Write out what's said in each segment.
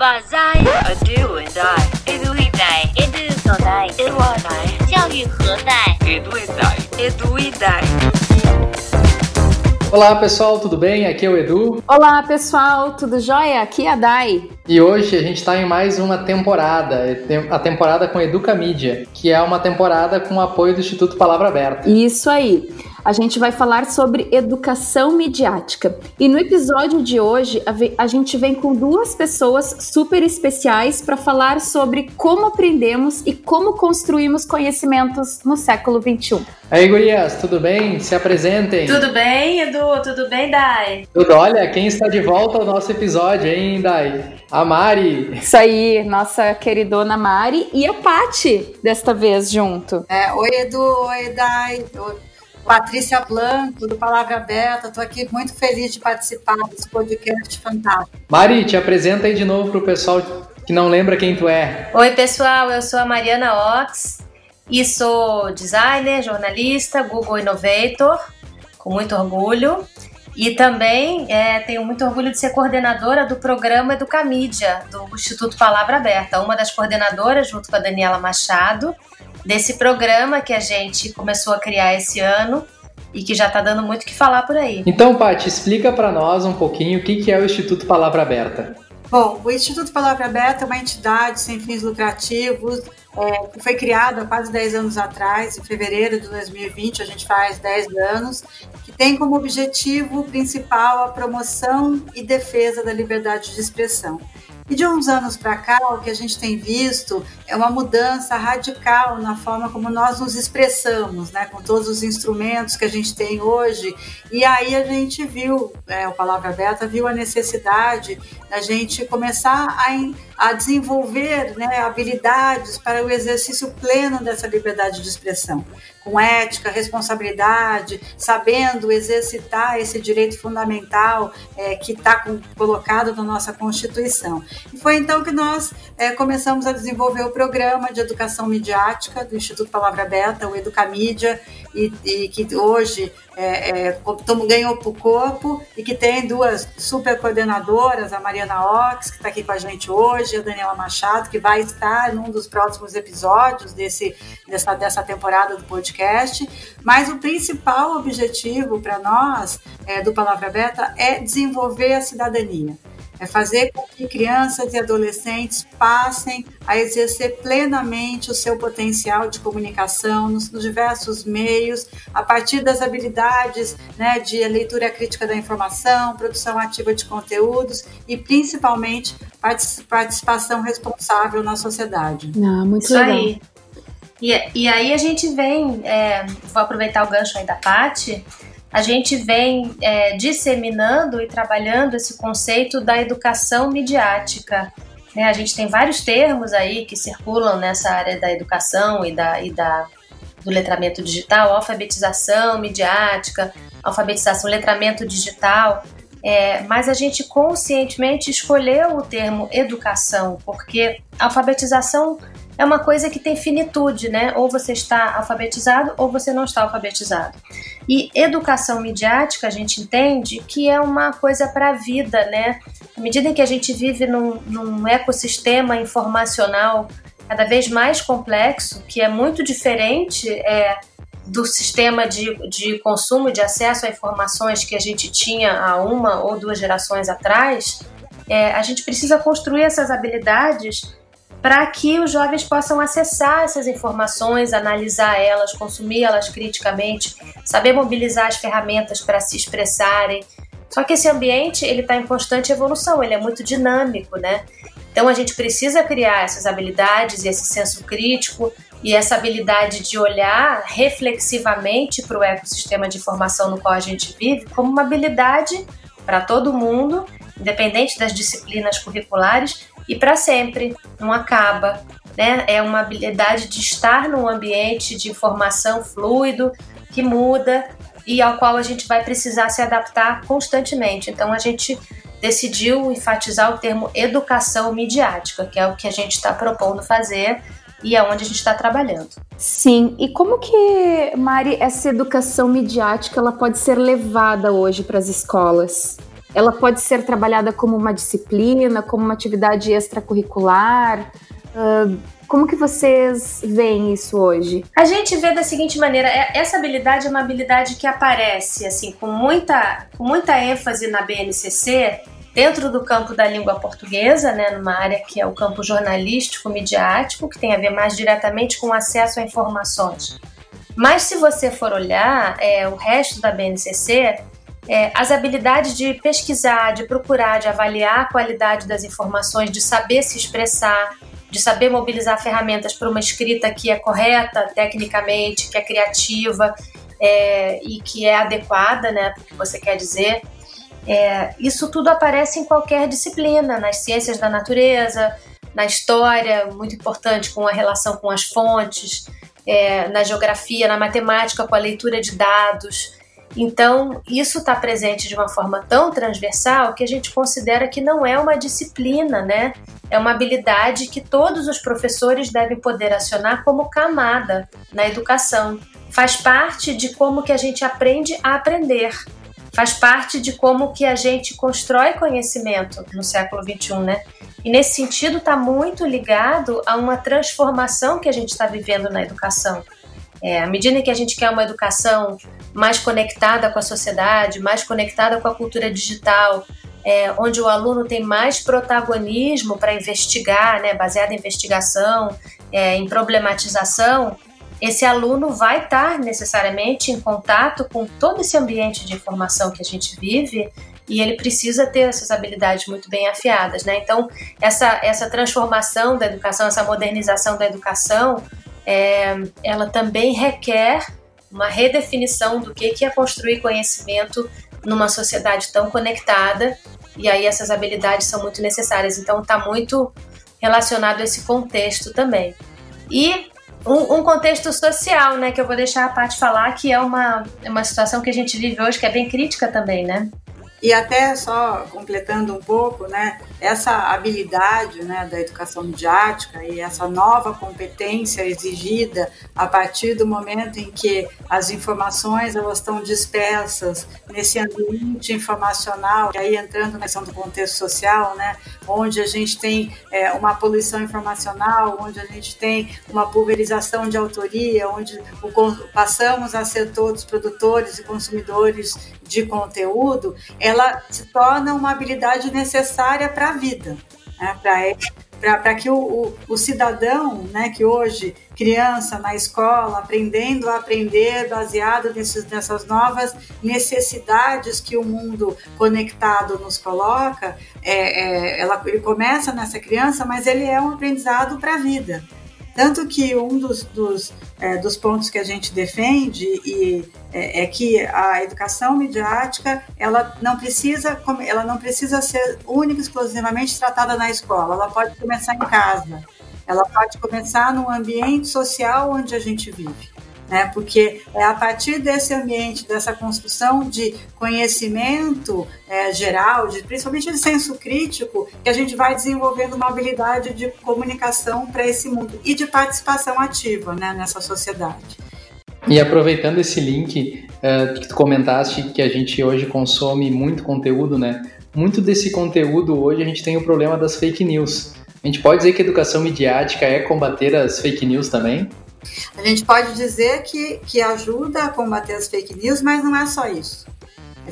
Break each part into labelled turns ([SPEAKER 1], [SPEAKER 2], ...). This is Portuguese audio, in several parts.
[SPEAKER 1] 把在 a do and I
[SPEAKER 2] edu e dai
[SPEAKER 1] edu 所在
[SPEAKER 2] edu a dai 教育何在
[SPEAKER 3] edu e dai
[SPEAKER 1] edu e dai
[SPEAKER 4] Olá pessoal, tudo bem? Aqui é o Edu.
[SPEAKER 5] Olá pessoal, tudo jóia? Aqui é a Dai.
[SPEAKER 4] E hoje a gente está em mais uma temporada, a temporada com Educa Mídia, que é uma temporada com o apoio do Instituto Palavra Aberta.
[SPEAKER 5] Isso aí a gente vai falar sobre educação midiática. E no episódio de hoje, a gente vem com duas pessoas super especiais para falar sobre como aprendemos e como construímos conhecimentos no século XXI.
[SPEAKER 4] Aí, gurias, tudo bem? Se apresentem.
[SPEAKER 6] Tudo bem, Edu? Tudo bem, Dai?
[SPEAKER 4] Tudo. Olha, quem está de volta ao nosso episódio, hein, Dai? A Mari.
[SPEAKER 5] Isso aí, nossa queridona Mari e a Pati, desta vez junto.
[SPEAKER 7] É, oi, Edu. Oi, Dai. Patrícia Blanco, do Palavra Aberta. Estou aqui muito feliz de participar desse podcast fantástico.
[SPEAKER 4] Mari, te apresenta aí de novo para o pessoal que não lembra quem tu é.
[SPEAKER 6] Oi, pessoal. Eu sou a Mariana Ox e sou designer, jornalista, Google Innovator, com muito orgulho. E também é, tenho muito orgulho de ser coordenadora do programa Educamídia, do Instituto Palavra Aberta, uma das coordenadoras, junto com a Daniela Machado, desse programa que a gente começou a criar esse ano e que já está dando muito o que falar por aí.
[SPEAKER 4] Então, Paty, explica para nós um pouquinho o que é o Instituto Palavra Aberta.
[SPEAKER 7] Bom, o Instituto Palavra Aberta é uma entidade sem fins lucrativos, é, que foi criado há quase 10 anos atrás, em fevereiro de 2020, a gente faz 10 anos, que tem como objetivo principal a promoção e defesa da liberdade de expressão. E de uns anos para cá, o que a gente tem visto é uma mudança radical na forma como nós nos expressamos, né, com todos os instrumentos que a gente tem hoje. E aí a gente viu, é, o Palavra Aberta viu a necessidade da gente começar a, a desenvolver né, habilidades para o exercício pleno dessa liberdade de expressão com ética, responsabilidade, sabendo exercitar esse direito fundamental é, que está colocado na nossa Constituição. E foi então que nós é, começamos a desenvolver o programa de educação midiática do Instituto Palavra Aberta, o Educamídia, e, e que hoje é, é, ganhou para o corpo e que tem duas super coordenadoras, a Mariana Ox, que está aqui com a gente hoje, e a Daniela Machado, que vai estar num dos próximos episódios desse, dessa, dessa temporada do podcast. Mas o principal objetivo para nós é, do Palavra Aberta é desenvolver a cidadania é fazer com que crianças e adolescentes passem a exercer plenamente o seu potencial de comunicação nos, nos diversos meios, a partir das habilidades né, de leitura crítica da informação, produção ativa de conteúdos e, principalmente, participação responsável na sociedade.
[SPEAKER 5] Ah, muito
[SPEAKER 6] Isso
[SPEAKER 5] legal.
[SPEAKER 6] Aí. E, e aí a gente vem, é, vou aproveitar o gancho aí da Paty, a gente vem é, disseminando e trabalhando esse conceito da educação midiática. Né? A gente tem vários termos aí que circulam nessa área da educação e, da, e da, do letramento digital, alfabetização midiática, alfabetização, letramento digital. É, mas a gente conscientemente escolheu o termo educação, porque alfabetização é uma coisa que tem finitude, né? Ou você está alfabetizado ou você não está alfabetizado. E educação midiática, a gente entende que é uma coisa para a vida, né? À medida em que a gente vive num, num ecossistema informacional cada vez mais complexo, que é muito diferente é, do sistema de, de consumo de acesso a informações que a gente tinha há uma ou duas gerações atrás, é, a gente precisa construir essas habilidades para que os jovens possam acessar essas informações, analisar elas, consumir elas criticamente, saber mobilizar as ferramentas para se expressarem. Só que esse ambiente ele está em constante evolução, ele é muito dinâmico, né? Então a gente precisa criar essas habilidades e esse senso crítico e essa habilidade de olhar reflexivamente para o ecossistema de informação no qual a gente vive como uma habilidade para todo mundo, independente das disciplinas curriculares, e para sempre, não acaba. Né? É uma habilidade de estar num ambiente de informação fluido, que muda e ao qual a gente vai precisar se adaptar constantemente. Então a gente decidiu enfatizar o termo educação midiática, que é o que a gente está propondo fazer e é onde a gente está trabalhando.
[SPEAKER 5] Sim, e como que, Mari, essa educação midiática ela pode ser levada hoje para as escolas? Ela pode ser trabalhada como uma disciplina, como uma atividade extracurricular? Uh, como que vocês veem isso hoje?
[SPEAKER 6] A gente vê da seguinte maneira, é, essa habilidade é uma habilidade que aparece assim com muita, com muita ênfase na BNCC dentro do campo da língua portuguesa, né, numa área que é o campo jornalístico, midiático, que tem a ver mais diretamente com acesso a informações. Mas se você for olhar é, o resto da BNCC, é, as habilidades de pesquisar, de procurar, de avaliar a qualidade das informações, de saber se expressar, de saber mobilizar ferramentas para uma escrita que é correta tecnicamente, que é criativa é, e que é adequada né, para o que você quer dizer. É, isso tudo aparece em qualquer disciplina, nas ciências da natureza, na história, muito importante com a relação com as fontes, é, na geografia, na matemática, com a leitura de dados. Então, isso está presente de uma forma tão transversal que a gente considera que não é uma disciplina, né? É uma habilidade que todos os professores devem poder acionar como camada na educação. Faz parte de como que a gente aprende a aprender faz parte de como que a gente constrói conhecimento no século XXI, né? E nesse sentido está muito ligado a uma transformação que a gente está vivendo na educação. É, à medida que a gente quer uma educação mais conectada com a sociedade, mais conectada com a cultura digital, é, onde o aluno tem mais protagonismo para investigar, né, baseado em investigação, é, em problematização, esse aluno vai estar necessariamente em contato com todo esse ambiente de informação que a gente vive e ele precisa ter essas habilidades muito bem afiadas, né? Então, essa, essa transformação da educação, essa modernização da educação, é, ela também requer uma redefinição do que, é construir conhecimento numa sociedade tão conectada e aí essas habilidades são muito necessárias. Então, está muito relacionado a esse contexto também. E um, um, contexto social, né, que eu vou deixar a parte falar, que é uma, uma situação que a gente vive hoje que é bem crítica também, né?
[SPEAKER 7] E até só completando um pouco, né, essa habilidade né, da educação midiática e essa nova competência exigida a partir do momento em que as informações elas estão dispersas nesse ambiente informacional, e aí entrando na questão do contexto social, né, onde a gente tem é, uma poluição informacional, onde a gente tem uma pulverização de autoria, onde o, passamos a ser todos produtores e consumidores de conteúdo, ela se torna uma habilidade necessária para a vida, né? para que o, o, o, cidadão, né, que hoje, criança na escola, aprendendo a aprender baseado nesses, nessas novas necessidades que o mundo conectado nos coloca, é, é, ela, ele começa nessa criança, mas ele é um aprendizado para a vida. Tanto que um dos, dos, é, dos pontos que a gente defende e, é, é, que a educação midiática ela não precisa ela não precisa ser única e exclusivamente tratada na escola, ela pode começar em casa, ela pode começar no ambiente social onde a gente vive né? Porque é a partir desse ambiente, dessa construção de conhecimento é, geral, de, principalmente de senso crítico, que a gente vai desenvolvendo uma habilidade de comunicação para esse mundo e de participação ativa, né, nessa sociedade.
[SPEAKER 4] E aproveitando esse link uh, que tu comentaste que a gente hoje consome muito conteúdo, né? Muito desse conteúdo hoje a gente tem o problema das fake news. A gente pode dizer que educação midiática é combater as fake news também?
[SPEAKER 7] A gente pode dizer que, que ajuda a combater as fake news, mas não é só isso.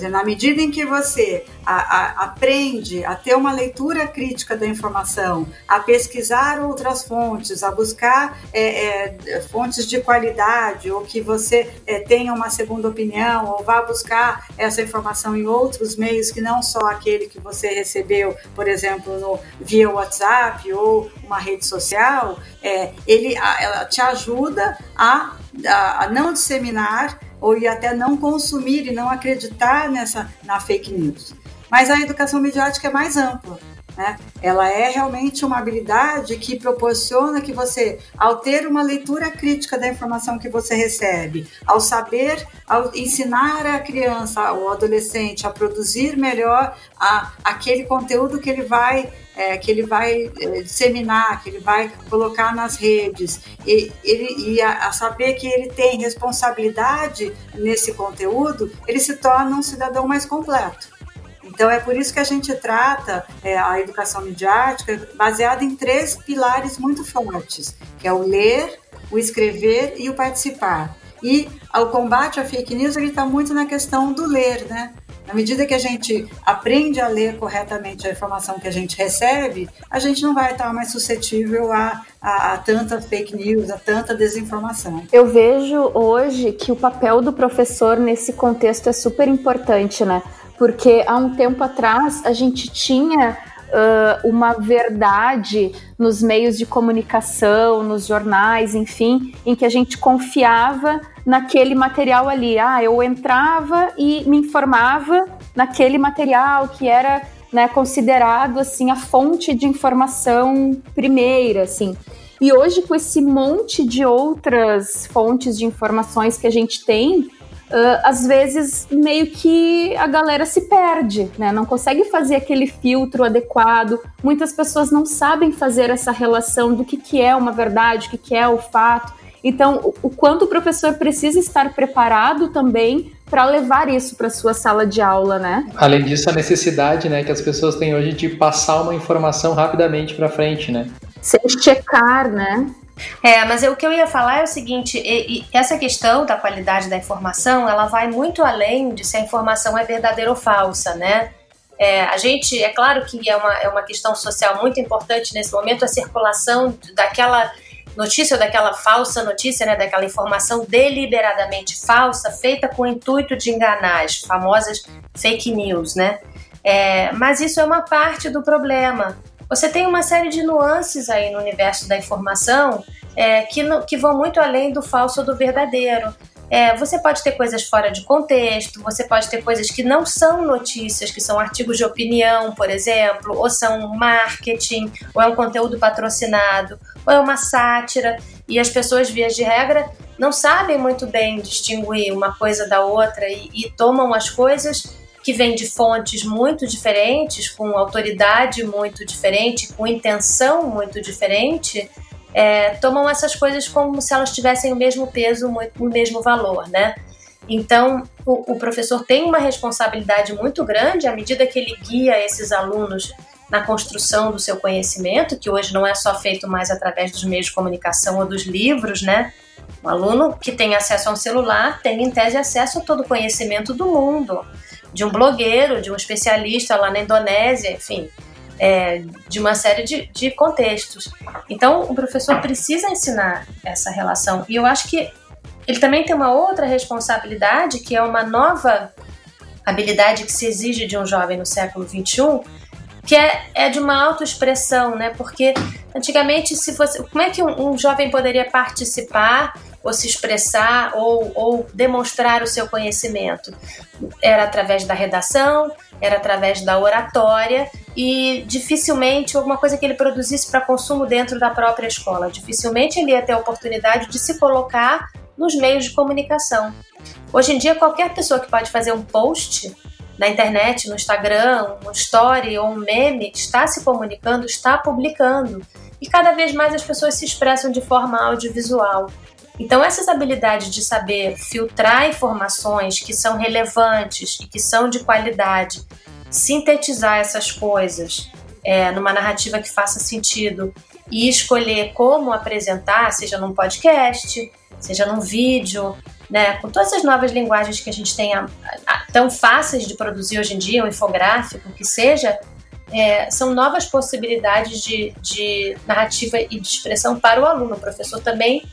[SPEAKER 7] Na medida em que você a, a, aprende a ter uma leitura crítica da informação, a pesquisar outras fontes, a buscar é, é, fontes de qualidade, ou que você é, tenha uma segunda opinião, ou vá buscar essa informação em outros meios que não só aquele que você recebeu, por exemplo, no, via WhatsApp ou uma rede social, é, ele a, te ajuda a, a não disseminar ou e até não consumir e não acreditar nessa na fake news. Mas a educação midiática é mais ampla. Né? Ela é realmente uma habilidade que proporciona que você, ao ter uma leitura crítica da informação que você recebe, ao saber, ao ensinar a criança ou adolescente a produzir melhor a, aquele conteúdo que ele vai é, que ele vai é, disseminar, que ele vai colocar nas redes, e, ele, e a, a, saber que ele tem responsabilidade nesse conteúdo, ele se torna um cidadão mais completo. Então é por isso que a gente trata é, a educação midiática baseada em três pilares muito fortes, que é o ler, o escrever e o participar. E o combate à fake news ele está muito na questão do ler, né? Na medida que a gente aprende a ler corretamente a informação que a gente recebe, a gente não vai estar mais suscetível a, a, a tanta fake news, a tanta desinformação.
[SPEAKER 5] Eu vejo hoje que o papel do professor nesse contexto é super importante, né? Porque há um tempo atrás a gente tinha uh, uma verdade nos meios de comunicação, nos jornais, enfim, em que a gente confiava naquele material ali. Ah, eu entrava e me informava naquele material que era né, considerado assim a fonte de informação primeira, assim. E hoje com esse monte de outras fontes de informações que a gente tem, uh, às vezes meio que a galera se perde, né? Não consegue fazer aquele filtro adequado. Muitas pessoas não sabem fazer essa relação do que, que é uma verdade, o que, que é o fato. Então, o, quanto o professor precisa estar preparado também para levar isso para sua sala de aula, né?
[SPEAKER 4] Além disso, a necessidade, né, que as pessoas têm hoje de passar uma informação rapidamente para frente, né?
[SPEAKER 5] Sem checar, né?
[SPEAKER 6] É, mas eu, o que eu ia falar é o seguinte: e, e essa questão da qualidade da informação, ela vai muito além de se a informação é verdadeira ou falsa, né? É, a gente, é claro que é uma, é uma questão social muito importante nesse momento a circulação daquela notícia daquela falsa notícia, né, daquela informação deliberadamente falsa, feita com o intuito de enganar, as famosas fake news, né? É, mas isso é uma parte do problema. Você tem uma série de nuances aí no universo da informação é, que, no, que vão muito além do falso ou do verdadeiro. É, você pode ter coisas fora de contexto, você pode ter coisas que não são notícias, que são artigos de opinião, por exemplo, ou são marketing, ou é um conteúdo patrocinado, ou é uma sátira, e as pessoas, via de regra, não sabem muito bem distinguir uma coisa da outra e, e tomam as coisas que vem de fontes muito diferentes, com autoridade muito diferente, com intenção muito diferente, é, tomam essas coisas como se elas tivessem o mesmo peso, o mesmo valor, né? Então, o, o, professor tem uma responsabilidade muito grande à medida que ele guia esses alunos na construção do seu conhecimento, que hoje não é só feito mais através dos meios de comunicação ou dos livros, né? O aluno que tem acesso a um celular tem, em tese, acesso a todo o conhecimento do mundo de um blogueiro, de um especialista lá na Indonésia, enfim, é, de uma série de, de contextos. Então, o professor precisa ensinar essa relação. E eu acho que ele também tem uma outra responsabilidade, que é uma nova habilidade que se exige de um jovem no século XXI, que é, é de uma autoexpressão, né? Porque antigamente, se você, como é que um, um jovem poderia participar ou se expressar ou, ou demonstrar o seu conhecimento. Era através da redação, era através da oratória e dificilmente alguma coisa que ele produzisse para consumo dentro da própria escola. Dificilmente ele ia ter a oportunidade de se colocar nos meios de comunicação. Hoje em dia, qualquer pessoa que pode fazer um post na internet, no Instagram, um story ou um meme, está se comunicando, está publicando. E cada vez mais as pessoas se expressam de forma audiovisual. Então, essas habilidades de saber filtrar informações que são relevantes e que são de qualidade, sintetizar essas coisas é, numa narrativa que faça sentido e escolher como apresentar, seja num podcast, seja num vídeo, né, com todas as novas linguagens que a gente tem a, a, tão fáceis de produzir hoje em dia, um infográfico, que seja, é, são novas possibilidades de, de narrativa e de expressão para o aluno. O professor também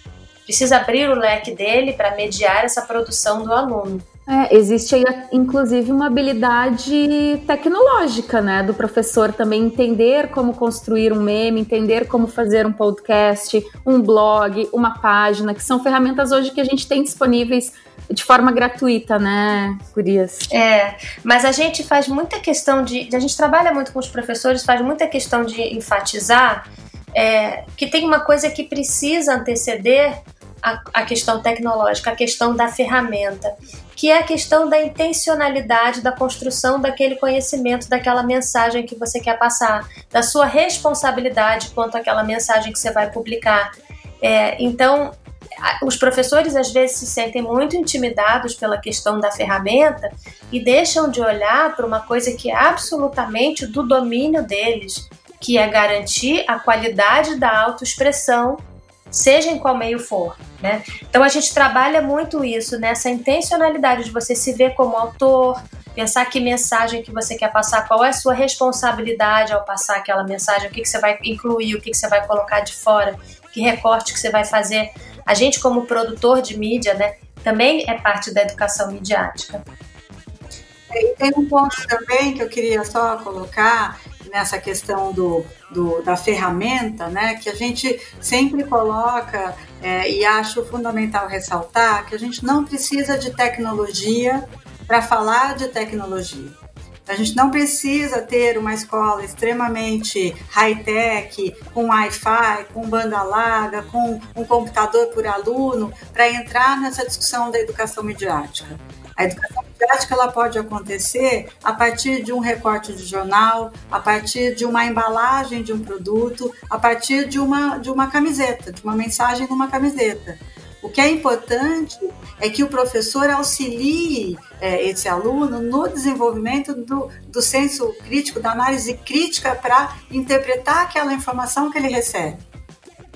[SPEAKER 6] precisa abrir o leque dele para mediar essa produção do aluno.
[SPEAKER 5] É, existe aí, inclusive, uma habilidade tecnológica, né, do professor também entender como construir um meme, entender como fazer um podcast, um blog, uma página, que são ferramentas hoje que a gente tem disponíveis de forma gratuita, né, Curias?
[SPEAKER 6] É, mas a gente faz muita questão de, a gente trabalha muito com os professores, faz muita questão de enfatizar é, que tem uma coisa que precisa anteceder a, a questão tecnológica, a questão da ferramenta, que é a questão da intencionalidade da construção daquele conhecimento, daquela mensagem que você quer passar, da sua responsabilidade quanto àquela mensagem que você vai publicar. É, então, os professores às vezes se sentem muito intimidados pela questão da ferramenta e deixam de olhar para uma coisa que é absolutamente do domínio deles, que é garantir a qualidade da autoexpressão, seja em qual meio for. Né? Então a gente trabalha muito isso, nessa intencionalidade de você se ver como autor, pensar que mensagem que você quer passar, qual é a sua responsabilidade ao passar aquela mensagem, o que, que você vai incluir, o que, que você vai colocar de fora, que recorte que você vai fazer. A gente, como produtor de mídia, né, também é parte da educação midiática.
[SPEAKER 7] E tem um ponto também que eu queria só colocar nessa questão do, do da ferramenta, né, que a gente sempre coloca é, e acho fundamental ressaltar que a gente não precisa de tecnologia para falar de tecnologia. A gente não precisa ter uma escola extremamente high-tech, com Wi-Fi, com banda larga, com um computador por aluno, para entrar nessa discussão da educação midiática. A educação midiática ela pode acontecer a partir de um recorte de jornal, a partir de uma embalagem de um produto, a partir de uma, de uma camiseta, de uma mensagem numa camiseta. O que é importante é que o professor auxilie é, esse aluno no desenvolvimento do, do senso crítico, da análise crítica para interpretar aquela informação que ele recebe.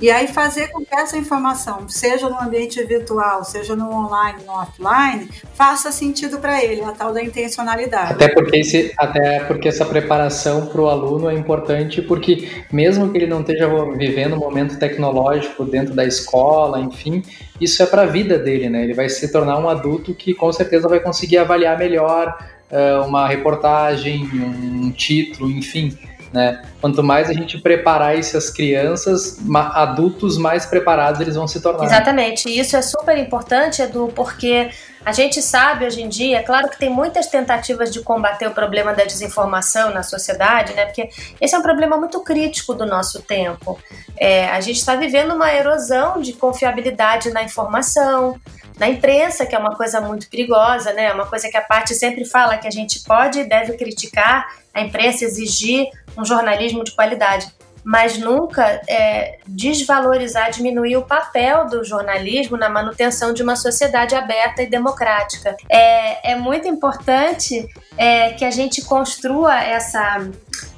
[SPEAKER 7] E aí fazer com que essa informação, seja no ambiente virtual, seja no online, no offline, faça sentido para ele, a tal da intencionalidade.
[SPEAKER 4] Até porque, esse, até porque essa preparação para o aluno é importante, porque mesmo que ele não esteja vivendo um momento tecnológico dentro da escola, enfim, isso é para a vida dele, né? Ele vai se tornar um adulto que com certeza vai conseguir avaliar melhor uh, uma reportagem, um título, enfim. Né? Quanto mais a gente preparar essas crianças, adultos mais preparados eles vão se tornar.
[SPEAKER 6] Exatamente, e isso é super importante, Edu, porque a gente sabe hoje em dia, é claro que tem muitas tentativas de combater o problema da desinformação na sociedade, né? Porque esse é um problema muito crítico do nosso tempo. É, a gente está vivendo uma erosão de confiabilidade na informação, na imprensa, que é uma coisa muito perigosa, né? É uma coisa que a parte sempre fala que a gente pode e deve criticar a imprensa, exigir um jornalismo de qualidade, mas nunca é, desvalorizar, diminuir o papel do jornalismo na manutenção de uma sociedade aberta e democrática. É, é muito importante é, que a gente construa essa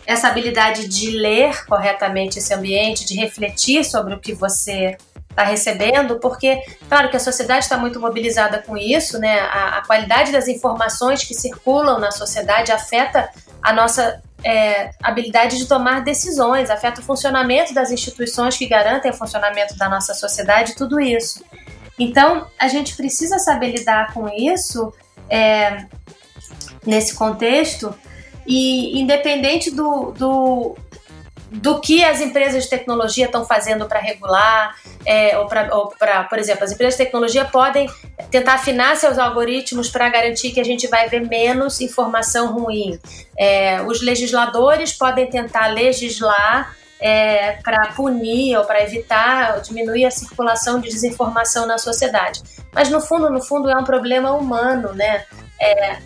[SPEAKER 6] essa habilidade de ler corretamente esse ambiente, de refletir sobre o que você está recebendo, porque, claro que a sociedade está muito mobilizada com isso, né? A, a, qualidade das informações que circulam na sociedade afeta a nossa é, habilidade de tomar decisões, afeta o funcionamento das instituições que garantem o funcionamento da nossa sociedade, tudo isso. Então, a gente precisa saber lidar com isso é, nesse contexto e independente do, do, do que as empresas de tecnologia estão fazendo para regular, é, ou para, por exemplo, as empresas de tecnologia podem tentar afinar seus algoritmos para garantir que a gente vai ver menos informação ruim. É, os legisladores podem tentar legislar é, para punir ou para evitar, ou diminuir a circulação de desinformação na sociedade. Mas no fundo, no fundo, é um problema humano, né? É,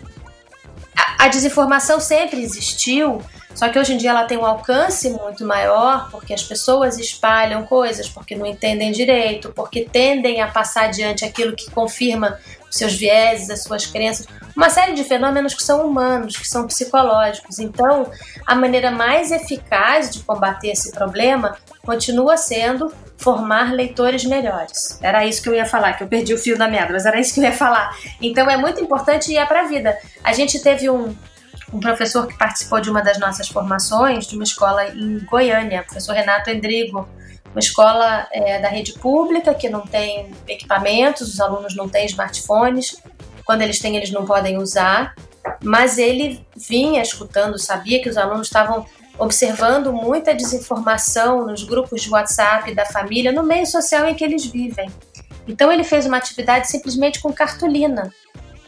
[SPEAKER 6] a, a desinformação sempre existiu só que hoje em dia ela tem um alcance muito maior porque as pessoas espalham coisas, porque não entendem direito, porque tendem a passar adiante aquilo que confirma os seus vieses, as suas crenças, uma série de fenômenos que são humanos, que são psicológicos. Então, a maneira mais eficaz de combater esse problema continua sendo formar leitores melhores. Era isso que eu ia falar, que eu perdi o fio da meada, mas era isso que eu ia falar. Então é muito importante e é para a vida. A gente teve um, um professor que participou de uma das nossas formações, de uma escola em Goiânia, professor Renato Endrigo, uma escola é, da rede pública que não tem equipamentos, os alunos não têm smartphones, quando eles têm, eles não podem usar, mas ele vinha escutando, sabia que os alunos estavam observando muita desinformação nos grupos de WhatsApp da família, no meio social em que eles vivem. Então ele fez uma atividade simplesmente com cartolina.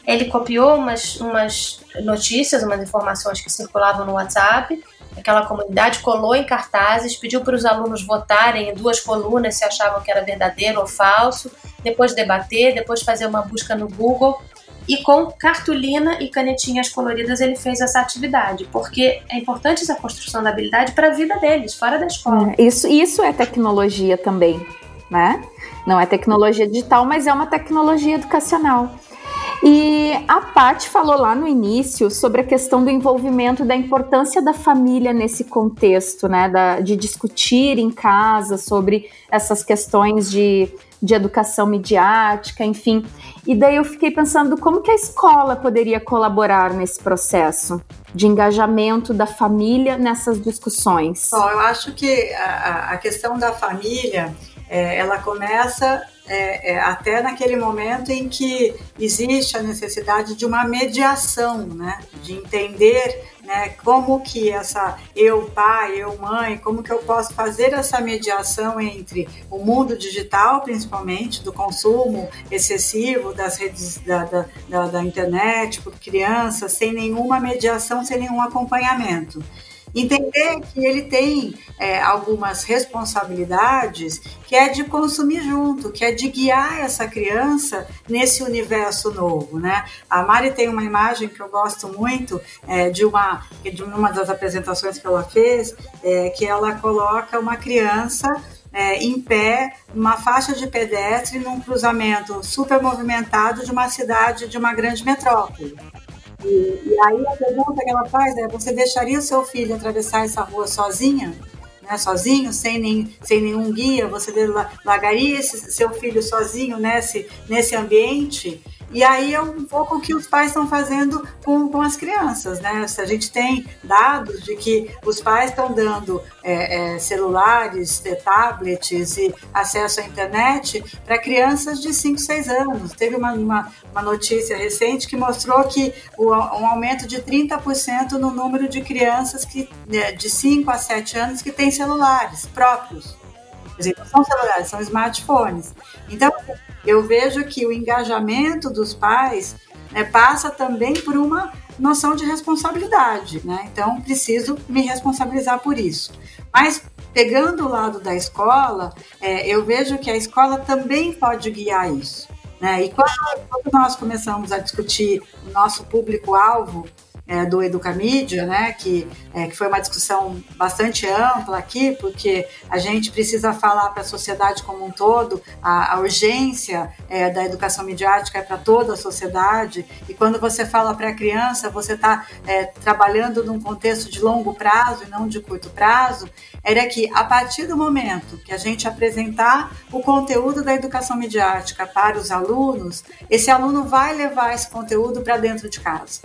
[SPEAKER 6] Ele copiou umas, umas notícias, umas informações que circulavam no WhatsApp, aquela comunidade colou em cartazes, pediu para os alunos votarem em duas colunas se achavam que era verdadeiro ou falso, depois debater, depois fazer uma busca no Google. E com cartolina e canetinhas coloridas ele fez essa atividade, porque é importante essa construção da habilidade para a vida deles, fora da escola.
[SPEAKER 5] É, isso, isso é tecnologia também. né? Não é tecnologia digital, mas é uma tecnologia educacional. E a Paty falou lá no início sobre a questão do envolvimento da importância da família nesse contexto, né? Da, de discutir em casa sobre essas questões de, de educação midiática, enfim. E daí eu fiquei pensando como que a escola poderia colaborar nesse processo de engajamento da família nessas discussões.
[SPEAKER 7] Bom, eu acho que a, a questão da família, é, ela começa é, é, até naquele momento em que existe a necessidade de uma mediação, né? de entender né, como que essa eu pai, eu mãe, como que eu posso fazer essa mediação entre o mundo digital, principalmente do consumo excessivo das redes da, da, da, da internet por crianças, sem nenhuma mediação, sem nenhum acompanhamento. Entender que ele tem é, algumas responsabilidades que é de consumir junto, que é de guiar essa criança nesse universo novo, né? A Mari tem uma imagem que eu gosto muito é, de uma de uma das apresentações que ela fez, é, que ela coloca uma criança é, em pé, numa faixa de pedestre, num cruzamento super movimentado de uma cidade, de uma grande metrópole. E, e, aí a pergunta que ela faz é: você deixaria o seu filho atravessar essa rua sozinha? Né, sozinho, sem, nem, sem nenhum guia? Você largaria esse seu filho sozinho nesse, nesse ambiente? E aí é um pouco o que os pais estão fazendo com, com as crianças, né? Se a gente tem dados de que os pais estão dando é, é, celulares, é, tablets e acesso à internet para crianças de 5, 6 anos. Teve uma, uma, uma, notícia recente que mostrou que o, um aumento de 30% no número de crianças que, né, de 5 a 7 anos que têm celulares próprios. Quer dizer, não são celulares, são smartphones. Então, eu vejo que o engajamento dos pais né, passa também por uma noção de responsabilidade, né? Então, preciso me responsabilizar por isso. Mas, pegando o lado da escola, é, eu vejo que a escola também pode guiar isso. Né? E quando, quando nós começamos a discutir o nosso público-alvo, é, do Educamídia, né, que, é, que foi uma discussão bastante ampla aqui, porque a gente precisa falar para a sociedade como um todo, a, a urgência é, da educação midiática é para toda a sociedade, e quando você fala para a criança, você está é, trabalhando num contexto de longo prazo e não de curto prazo, era que a partir do momento que a gente apresentar o conteúdo da educação midiática para os alunos, esse aluno vai levar esse conteúdo para dentro de casa.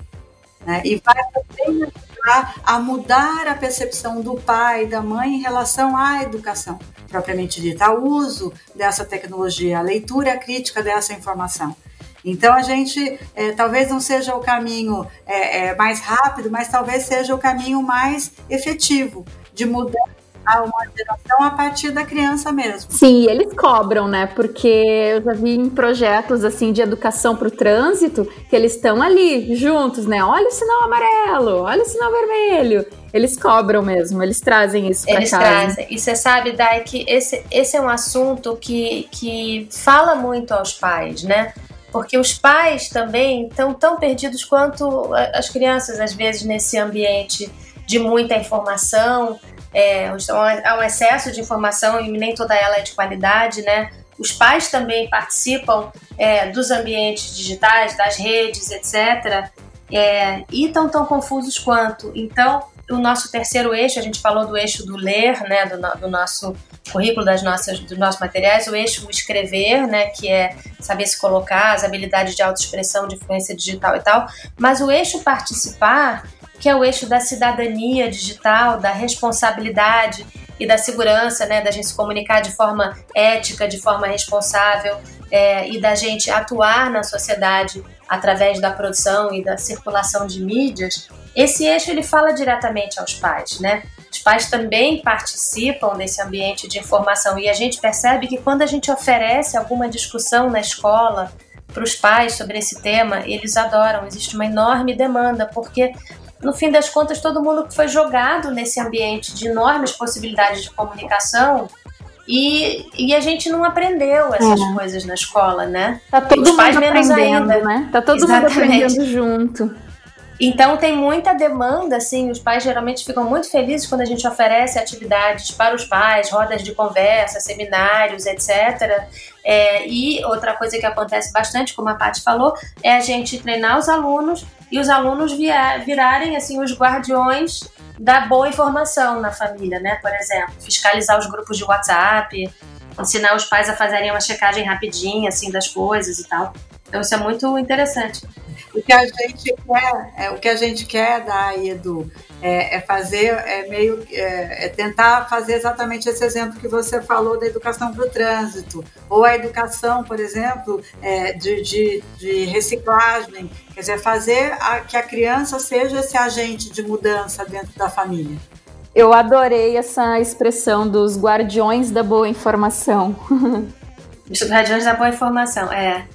[SPEAKER 7] Né? E vai também ajudar a mudar a percepção do pai e da mãe em relação à educação propriamente dita, ao uso dessa tecnologia, a leitura crítica dessa informação. Então a gente é, talvez não seja o caminho é, é, mais rápido, mas talvez seja o caminho mais efetivo de mudar a uma geração a partir da criança mesmo.
[SPEAKER 5] Sim, eles cobram, né? Porque eu já vi em projetos assim de educação para o trânsito que eles estão ali juntos, né? Olha o sinal amarelo, olha o sinal vermelho. Eles cobram mesmo, eles trazem isso para casa. Eles trazem.
[SPEAKER 6] E você sabe, Dai, que esse, esse é um assunto que, que fala muito aos pais, né? Porque os pais também estão tão perdidos quanto as crianças, às vezes, nesse ambiente de muita informação, é, há um excesso de informação e nem toda ela é de qualidade, né? Os pais também participam é, dos ambientes digitais, das redes, etc. É, e estão tão confusos quanto. Então, o nosso terceiro eixo, a gente falou do eixo do ler, né, do, do nosso currículo, das nossas, dos nossos materiais, o eixo escrever, né, que é saber se colocar, as habilidades de autoexpressão, de influência digital e tal, mas o eixo participar que é o eixo da cidadania digital, da responsabilidade e da segurança, né, da gente se comunicar de forma ética, de forma responsável é, e da gente atuar na sociedade através da produção e da circulação de mídias. Esse eixo ele fala diretamente aos pais, né? Os pais também participam desse ambiente de informação e a gente percebe que quando a gente oferece alguma discussão na escola para os pais sobre esse tema, eles adoram. Existe uma enorme demanda porque no fim das contas, todo mundo foi jogado nesse ambiente de enormes possibilidades de comunicação e, e a gente não aprendeu essas é. coisas na escola, né?
[SPEAKER 5] Tá todo Os mundo pais menos ainda. Né? Tá todo Exatamente. mundo aprendendo junto.
[SPEAKER 6] Então tem muita demanda, assim, os pais geralmente ficam muito felizes quando a gente oferece atividades para os pais, rodas de conversa, seminários, etc. É, e outra coisa que acontece bastante, como a Paty falou, é a gente treinar os alunos e os alunos virarem assim os guardiões da boa informação na família, né? Por exemplo, fiscalizar os grupos de WhatsApp, ensinar os pais a fazerem uma checagem rapidinha assim das coisas e tal. Então isso é muito interessante.
[SPEAKER 7] O que a gente quer, é, o que a gente quer da Edu é, é fazer, é meio, é, é, tentar fazer exatamente esse exemplo que você falou da educação para o trânsito, ou a educação, por exemplo, é, de, de, de, reciclagem, quer dizer, fazer a, que a criança seja esse agente de mudança dentro da família.
[SPEAKER 5] Eu adorei essa expressão dos guardiões da boa informação.
[SPEAKER 6] Os guardiões da boa informação, é.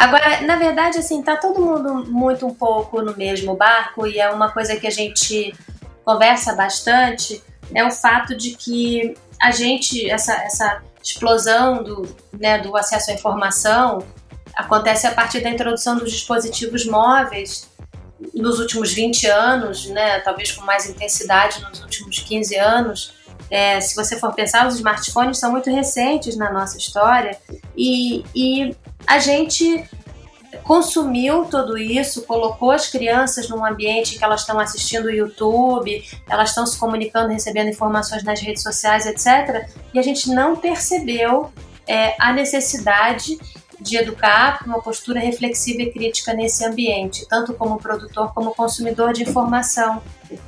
[SPEAKER 6] Agora, na verdade, assim, tá todo mundo muito um pouco no mesmo barco e é uma coisa que a gente conversa bastante, é o fato de que a gente, essa, essa explosão do, né, do acesso à informação acontece a partir da introdução dos dispositivos móveis nos últimos 20 anos, né, talvez com mais intensidade nos últimos 15 anos. É, se você for pensar, os smartphones são muito recentes na nossa história e, e a gente consumiu tudo isso, colocou as crianças num ambiente que elas estão assistindo o YouTube, elas estão se comunicando, recebendo informações nas redes sociais, etc. E a gente não percebeu é, a necessidade de educar uma postura reflexiva e crítica nesse ambiente, tanto como produtor como consumidor de informação.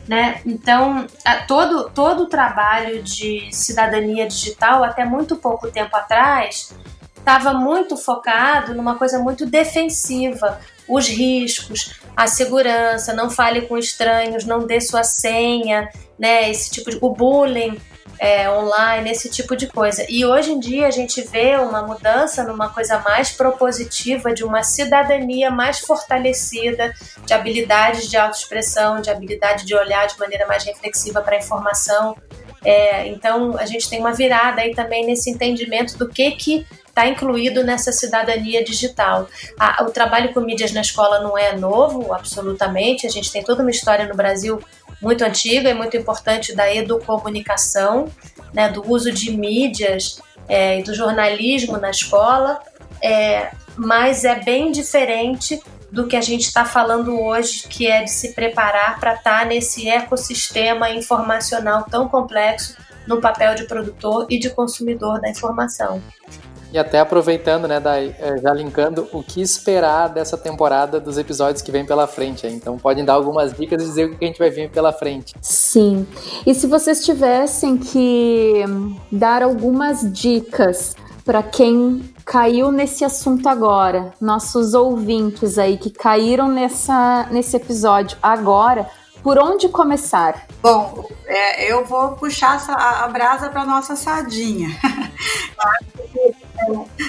[SPEAKER 6] Né? Então, todo, todo o trabalho de cidadania digital, até muito pouco tempo atrás, estava muito focado numa coisa muito defensiva, os riscos, a segurança, não fale com estranhos, não dê sua senha, né? Esse tipo de o bullying é, online, esse tipo de coisa. E hoje em dia a gente vê uma mudança numa coisa mais propositiva, de uma cidadania mais fortalecida, de habilidades de autoexpressão, de habilidade de olhar de maneira mais reflexiva para a informação. É, então a gente tem uma virada aí também nesse entendimento do que que está incluído nessa cidadania digital. A, o trabalho com mídias na escola não é novo, absolutamente. A gente tem toda uma história no Brasil muito antiga e muito importante da educomunicação, né, do uso de mídias é, e do jornalismo na escola, é, mas é bem diferente do que a gente está falando hoje, que é de se preparar para estar tá nesse ecossistema informacional tão complexo no papel de produtor e de consumidor da informação.
[SPEAKER 4] E até aproveitando, né, Dai, é, já linkando, o que esperar dessa temporada dos episódios que vem pela frente. Então podem dar algumas dicas e dizer o que a gente vai vir pela frente.
[SPEAKER 5] Sim. E se vocês tivessem que dar algumas dicas para quem caiu nesse assunto agora, nossos ouvintes aí que caíram nessa, nesse episódio agora, por onde começar?
[SPEAKER 7] Bom, é, eu vou puxar a, a brasa para nossa sardinha.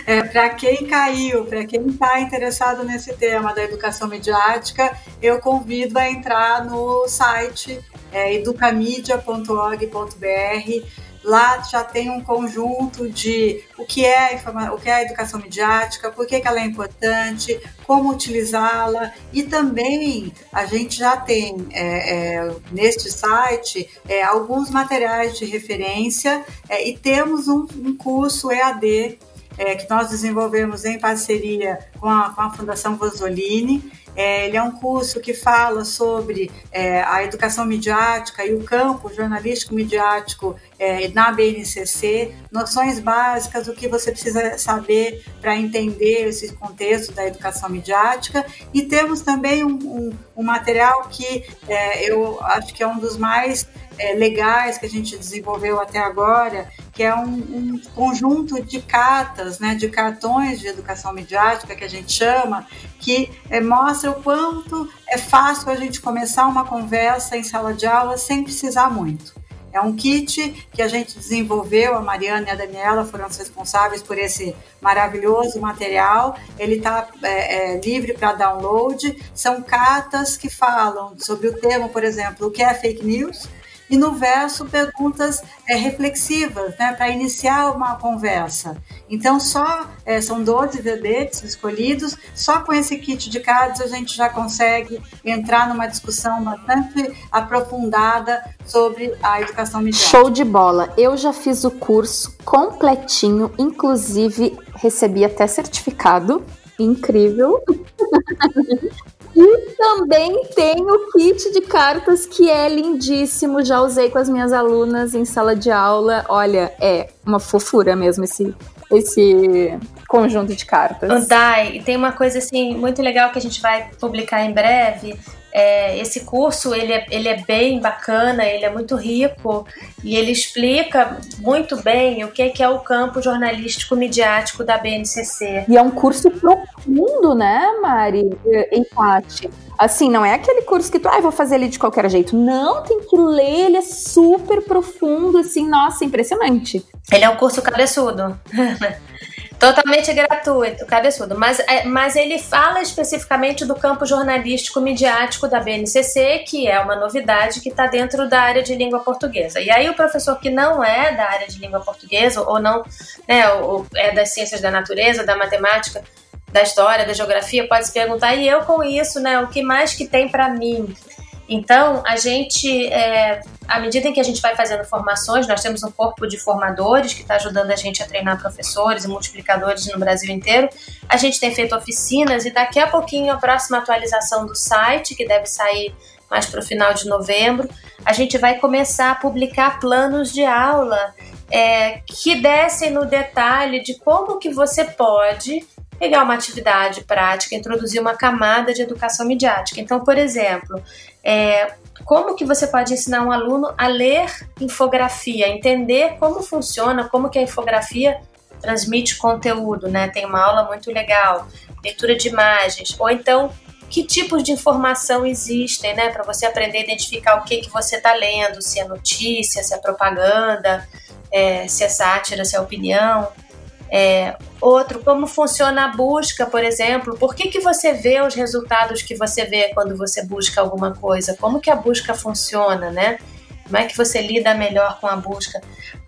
[SPEAKER 7] É, para quem caiu, para quem está interessado nesse tema da educação midiática, eu convido a entrar no site é, educamedia.org.br Lá já tem um conjunto de o que é a, o que é a educação midiática, por que, que ela é importante, como utilizá-la. E também a gente já tem é, é, neste site é, alguns materiais de referência é, e temos um, um curso EAD é, que nós desenvolvemos em parceria com a, com a Fundação Vanzolini é, ele é um curso que fala sobre é, a educação midiática e o campo jornalístico midiático é, na BNCC, noções básicas do que você precisa saber para entender esse contexto da educação midiática. E temos também um, um, um material que é, eu acho que é um dos mais é, legais que a gente desenvolveu até agora, que é um, um, conjunto de cartas, né, de cartões de educação midiática que a gente chama, que é, mostra o quanto é fácil a gente começar uma conversa em sala de aula sem precisar muito. É um kit que a gente desenvolveu, a Mariana e a Daniela foram os responsáveis por esse maravilhoso material. Ele está é, é, livre para download. São cartas que falam sobre o tema, por exemplo, o que é fake news, e no verso perguntas é, reflexivas, né, para iniciar uma conversa. Então, só é, são 12 verbetes escolhidos, só com esse kit de cards a gente já consegue entrar numa discussão bastante aprofundada sobre a educação midiática.
[SPEAKER 5] Show de bola! Eu já fiz o curso completinho, inclusive recebi até certificado. Incrível! E também tem o kit de cartas que é lindíssimo. Já usei com as minhas alunas em sala de aula. Olha, é uma fofura mesmo esse, esse conjunto de cartas.
[SPEAKER 6] Dai, tem uma coisa assim muito legal que a gente vai publicar em breve, é, esse curso ele é, ele é bem bacana, ele é muito rico e ele explica muito bem o que é, que é o campo jornalístico midiático da BNCC.
[SPEAKER 5] E é um curso profundo, né, Mari? Empate. Assim, não é aquele curso que tu, ah, vou fazer ele de qualquer jeito. Não, tem que ler, ele é super profundo, assim, nossa, impressionante.
[SPEAKER 6] Ele é um curso cabeçudo. Totalmente gratuito, cabeçudo. Mas, é, mas ele fala especificamente do campo jornalístico midiático da BNCC, que é uma novidade que está dentro da área de língua portuguesa. E aí o professor que não é da área de língua portuguesa, ou não né, ou é das ciências da natureza, da matemática, da história, da geografia, pode se perguntar, e eu com isso, né, o que mais que tem para mim? Então, a gente, é, à medida em que a gente vai fazendo formações, nós temos um corpo de formadores que está ajudando a gente a treinar professores e multiplicadores no Brasil inteiro. A gente tem feito oficinas e daqui a pouquinho a próxima atualização do site, que deve sair mais para o final de novembro, a gente vai começar a publicar planos de aula é, que descem no detalhe de como que você pode pegar uma atividade prática, introduzir uma camada de educação midiática. Então, por exemplo, é, como que você pode ensinar um aluno a ler infografia, entender como funciona, como que a infografia transmite conteúdo, né? Tem uma aula muito legal, leitura de imagens, ou então que tipos de informação existem, né, para você aprender a identificar o que que você está lendo, se é notícia, se é propaganda, é, se é sátira, se é opinião. É, outro, como funciona a busca, por exemplo. Por que, que você vê os resultados que você vê quando você busca alguma coisa? Como que a busca funciona, né? Como é que você lida melhor com a busca?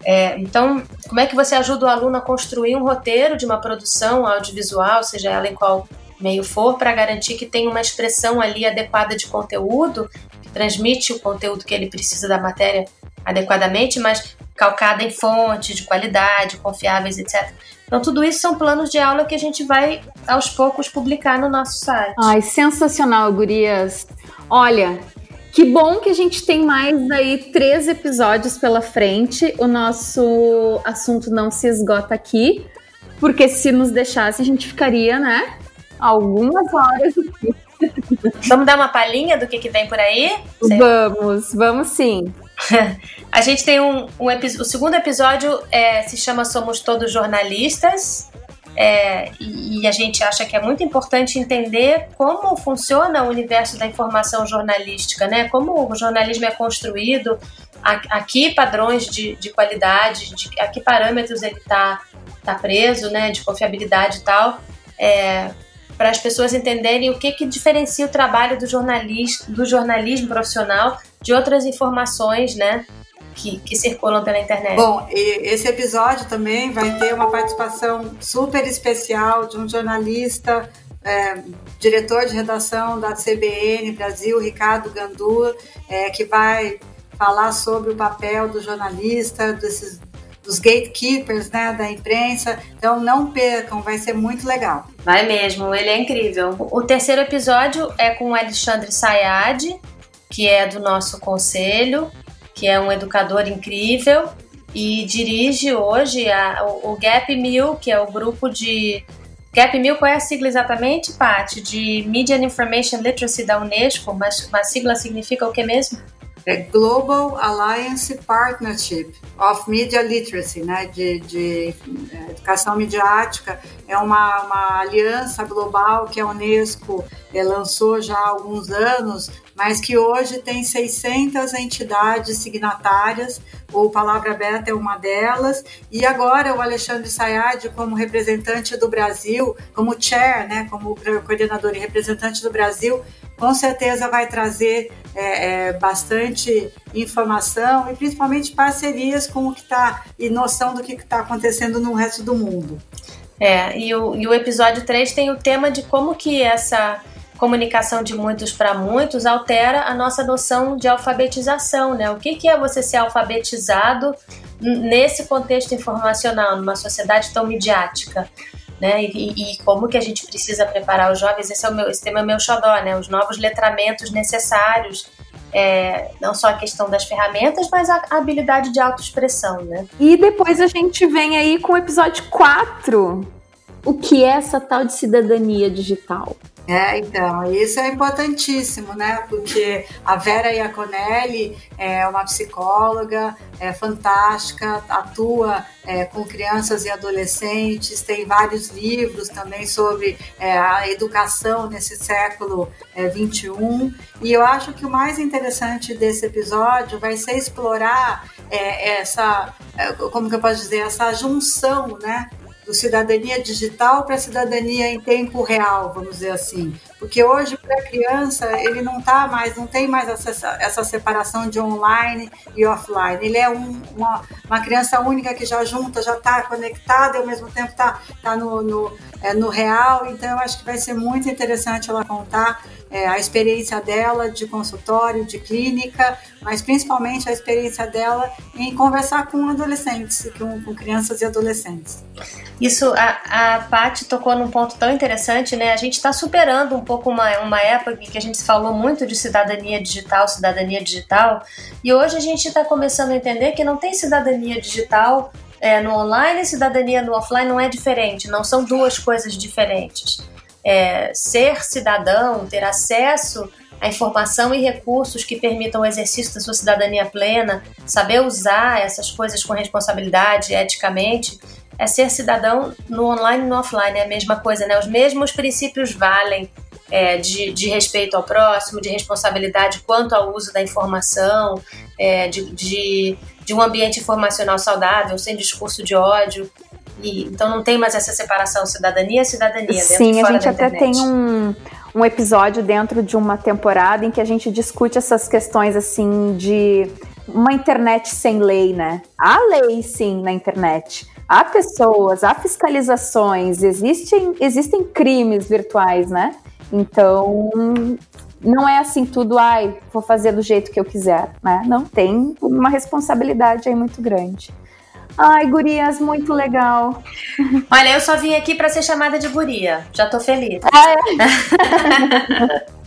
[SPEAKER 6] É, então, como é que você ajuda o aluno a construir um roteiro de uma produção audiovisual, seja ela em qual meio for, para garantir que tem uma expressão ali adequada de conteúdo, que transmite o conteúdo que ele precisa da matéria adequadamente, mas calcada em fontes de qualidade, confiáveis, etc. Então, tudo isso são planos de aula que a gente vai, aos poucos, publicar no nosso site.
[SPEAKER 5] Ai, sensacional, gurias. Olha, que bom que a gente tem mais aí três episódios pela frente. O nosso assunto não se esgota aqui, porque se nos deixasse, a gente ficaria, né? Algumas horas aqui.
[SPEAKER 6] Vamos dar uma palhinha do que, que vem por aí?
[SPEAKER 5] Vamos, vamos sim.
[SPEAKER 6] a gente tem um, um o segundo episódio é, se chama Somos Todos Jornalistas. É, e a gente acha que é muito importante entender como funciona o universo da informação jornalística, né? Como o jornalismo é construído, a, a que padrões de, de qualidade, de, a que parâmetros ele está tá preso, né? De confiabilidade e tal. É, para as pessoas entenderem o que, que diferencia o trabalho do, jornalista, do jornalismo profissional de outras informações, né? Que, que, circulam pela internet.
[SPEAKER 7] Bom, esse episódio também vai ter uma participação super especial de um jornalista, é, diretor de redação da CBN Brasil, Ricardo Gandua, é, que vai falar sobre o papel do jornalista, desses, dos gatekeepers né, da imprensa. Então não percam, vai ser muito legal.
[SPEAKER 6] Vai mesmo, ele é incrível. O terceiro episódio é com o Alexandre Sayad, que é do nosso conselho, que é um educador incrível e dirige hoje a, o, o Gap Mil, que é o grupo de Gap Mil, qual é a sigla exatamente, Paty? De Media and Information Literacy da Unesco, mas a sigla significa o que mesmo?
[SPEAKER 7] É Global Alliance Partnership of Media Literacy, né, de, de é, educação midiática, é uma, uma aliança global que a Unesco é, lançou já há alguns anos, mas que hoje tem 600 entidades signatárias, o Palavra Aberta é uma delas, e agora o Alexandre Sayad, como representante do Brasil, como chair, né, como coordenador e representante do Brasil, com certeza vai trazer é, é, bastante informação e principalmente parcerias com o que está e noção do que está acontecendo no resto do mundo.
[SPEAKER 6] É, e o, e o episódio 3 tem o tema de como que essa comunicação de muitos para muitos altera a nossa noção de alfabetização, né? O que, que é você ser alfabetizado nesse contexto informacional, numa sociedade tão midiática? Né? E, e, como que a gente precisa preparar os jovens, esse, é o meu, esse tema é meu xodó, né? Os novos letramentos necessários é, não só a questão das ferramentas, mas a, a habilidade de autoexpressão, né?
[SPEAKER 5] E depois a gente vem aí com o episódio 4. O que é essa tal de cidadania digital?
[SPEAKER 7] É, então, isso é importantíssimo, né? Porque a Vera Iaconelli é uma psicóloga é fantástica, atua é, com crianças e adolescentes, tem vários livros também sobre é, a educação nesse século é, 21. E eu acho que o mais interessante desse episódio vai ser explorar é, essa, é, como que eu posso dizer, essa junção, né? Do cidadania digital para cidadania em tempo real, vamos dizer assim. Porque hoje, para a criança, ele não tá mais, não tem mais essa, essa separação de online e offline. Ele é um, uma, uma criança única que já junta, já está conectada e ao mesmo tempo está tá no, no, é, no real. Então, eu acho que vai ser muito interessante ela contar é, a experiência dela de consultório, de clínica, mas principalmente a experiência dela em conversar com adolescentes, com, com crianças e adolescentes.
[SPEAKER 6] Isso, a, a Paty tocou num ponto tão interessante, né? A gente está superando um pouco uma, uma época em que a gente falou muito de cidadania digital, cidadania digital, e hoje a gente está começando a entender que não tem cidadania digital é, no online e cidadania no offline não é diferente, não são duas coisas diferentes é, ser cidadão, ter acesso à informação e recursos que permitam o exercício da sua cidadania plena, saber usar essas coisas com responsabilidade, eticamente, é ser cidadão no online e no offline, é a mesma coisa, né? Os mesmos princípios valem é, de, de, respeito ao próximo, de responsabilidade quanto ao uso da informação, é, de, de, de um ambiente informacional saudável, sem discurso de ódio. E, então não tem mais essa separação cidadania cidadania.
[SPEAKER 5] Sim, a gente até tem um, um episódio dentro de uma temporada em que a gente discute essas questões assim de uma internet sem lei, né? Há lei sim na internet. Há pessoas, há fiscalizações, existem, existem crimes virtuais, né? Então, não é assim tudo, ai, vou fazer do jeito que eu quiser, né? Não, tem uma responsabilidade aí muito grande. Ai, gurias, muito legal.
[SPEAKER 6] Olha, eu só vim aqui para ser chamada de guria. Já tô feliz. Ah,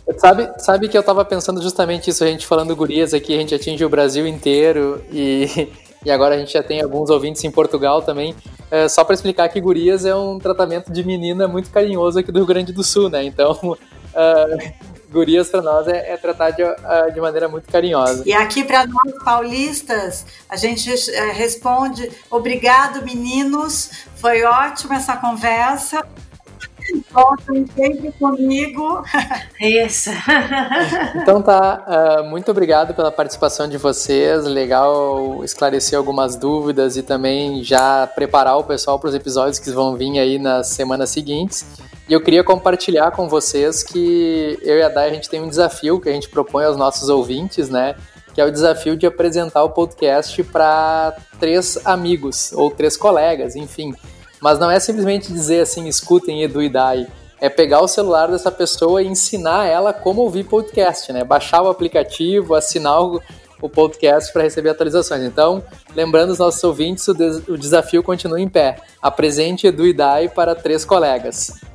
[SPEAKER 4] é? sabe, sabe que eu tava pensando justamente isso, a gente falando gurias aqui, a gente atinge o Brasil inteiro e, e agora a gente já tem alguns ouvintes em Portugal também. É, só para explicar que gurias é um tratamento de menina muito carinhoso aqui do Rio Grande do Sul, né? Então, uh, gurias para nós é, é tratar de, uh, de, maneira muito carinhosa.
[SPEAKER 7] E aqui para nós paulistas, a gente uh, responde: obrigado, meninos, foi ótima essa conversa. Voltem sempre comigo.
[SPEAKER 6] Isso.
[SPEAKER 4] então tá, uh, muito obrigado pela participação de vocês. Legal esclarecer algumas dúvidas e também já preparar o pessoal para os episódios que vão vir aí nas semanas seguintes. E eu queria compartilhar com vocês que eu e a Dai a gente tem um desafio que a gente propõe aos nossos ouvintes, né? Que é o desafio de apresentar o podcast para três amigos ou três colegas, enfim. Mas não é simplesmente dizer assim, escutem Edu e Dai. É pegar o celular dessa pessoa e ensinar ela como ouvir podcast, né? Baixar o aplicativo, assinar o, o podcast para receber atualizações. Então, lembrando os nossos ouvintes, o, des o desafio continua em pé. Apresente Edu e Dai para três colegas.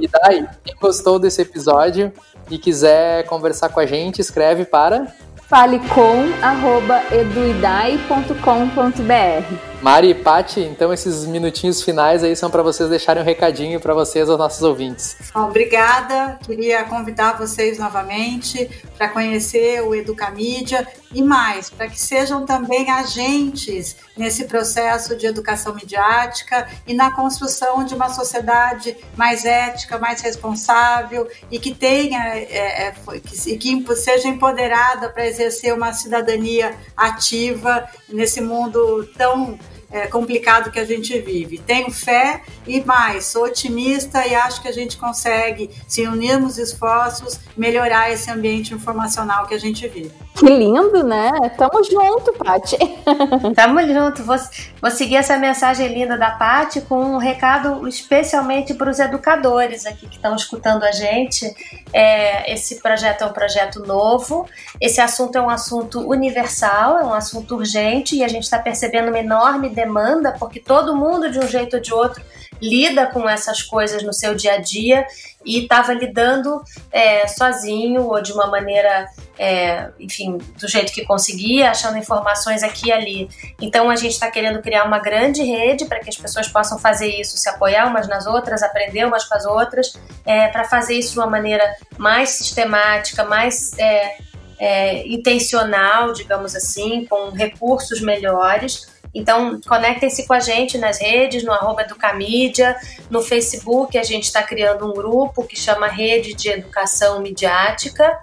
[SPEAKER 4] E daí, quem gostou desse episódio e quiser conversar com a gente, escreve para
[SPEAKER 5] falecom@eduidai.com.br.
[SPEAKER 4] Mari e Pati, então esses minutinhos finais aí são para vocês deixarem um recadinho para vocês, aos nossos ouvintes.
[SPEAKER 7] Obrigada, queria convidar vocês novamente para conhecer o Educamídia e mais, para que sejam também agentes nesse processo de educação midiática e na construção de uma sociedade mais ética, mais responsável e que tenha é, é, que, que seja empoderada para exercer uma cidadania ativa nesse mundo tão é, complicado que a gente vive. Tenho fé e mais, sou otimista e acho que a gente consegue, se unirmos esforços, melhorar esse ambiente informacional que a gente vive.
[SPEAKER 5] Que lindo, né? Tamo junto, Paty.
[SPEAKER 6] Tamo junto. Vou, vou seguir essa mensagem linda da Paty com um recado especialmente para os educadores aqui que estão escutando a gente. É, esse projeto é um projeto novo, esse assunto é um assunto universal, é um assunto urgente e a gente está percebendo uma enorme demanda, porque todo mundo, de um jeito ou de outro, lida com essas coisas no seu dia a dia e estava lidando é, sozinho ou de uma maneira, é, enfim, do jeito que conseguia, achando informações aqui e ali. Então a gente está querendo criar uma grande rede para que as pessoas possam fazer isso, se apoiar umas nas outras, aprender umas com as outras, é, para fazer isso de uma maneira mais sistemática, mais é, é, intencional, digamos assim, com recursos melhores então, conectem-se com a gente nas redes, no arroba Educamídia, no Facebook a gente está criando um grupo que chama Rede de Educação Midiática,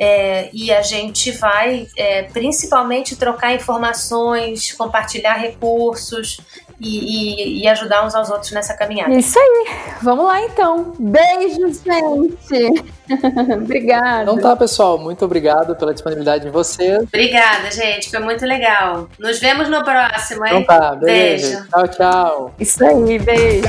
[SPEAKER 6] é, e a gente vai é, principalmente trocar informações, compartilhar recursos e, e, e, ajudar uns aos outros nessa caminhada.
[SPEAKER 5] Isso aí. Vamos lá então. Beijos, gente. Obrigada.
[SPEAKER 4] Então tá, pessoal. Muito obrigado pela disponibilidade de vocês.
[SPEAKER 6] Obrigada, gente. Foi muito legal. Nos vemos no próximo, hein?
[SPEAKER 4] Então tá. Beijo. beijo. Tchau, tchau.
[SPEAKER 5] Isso aí. Beijo.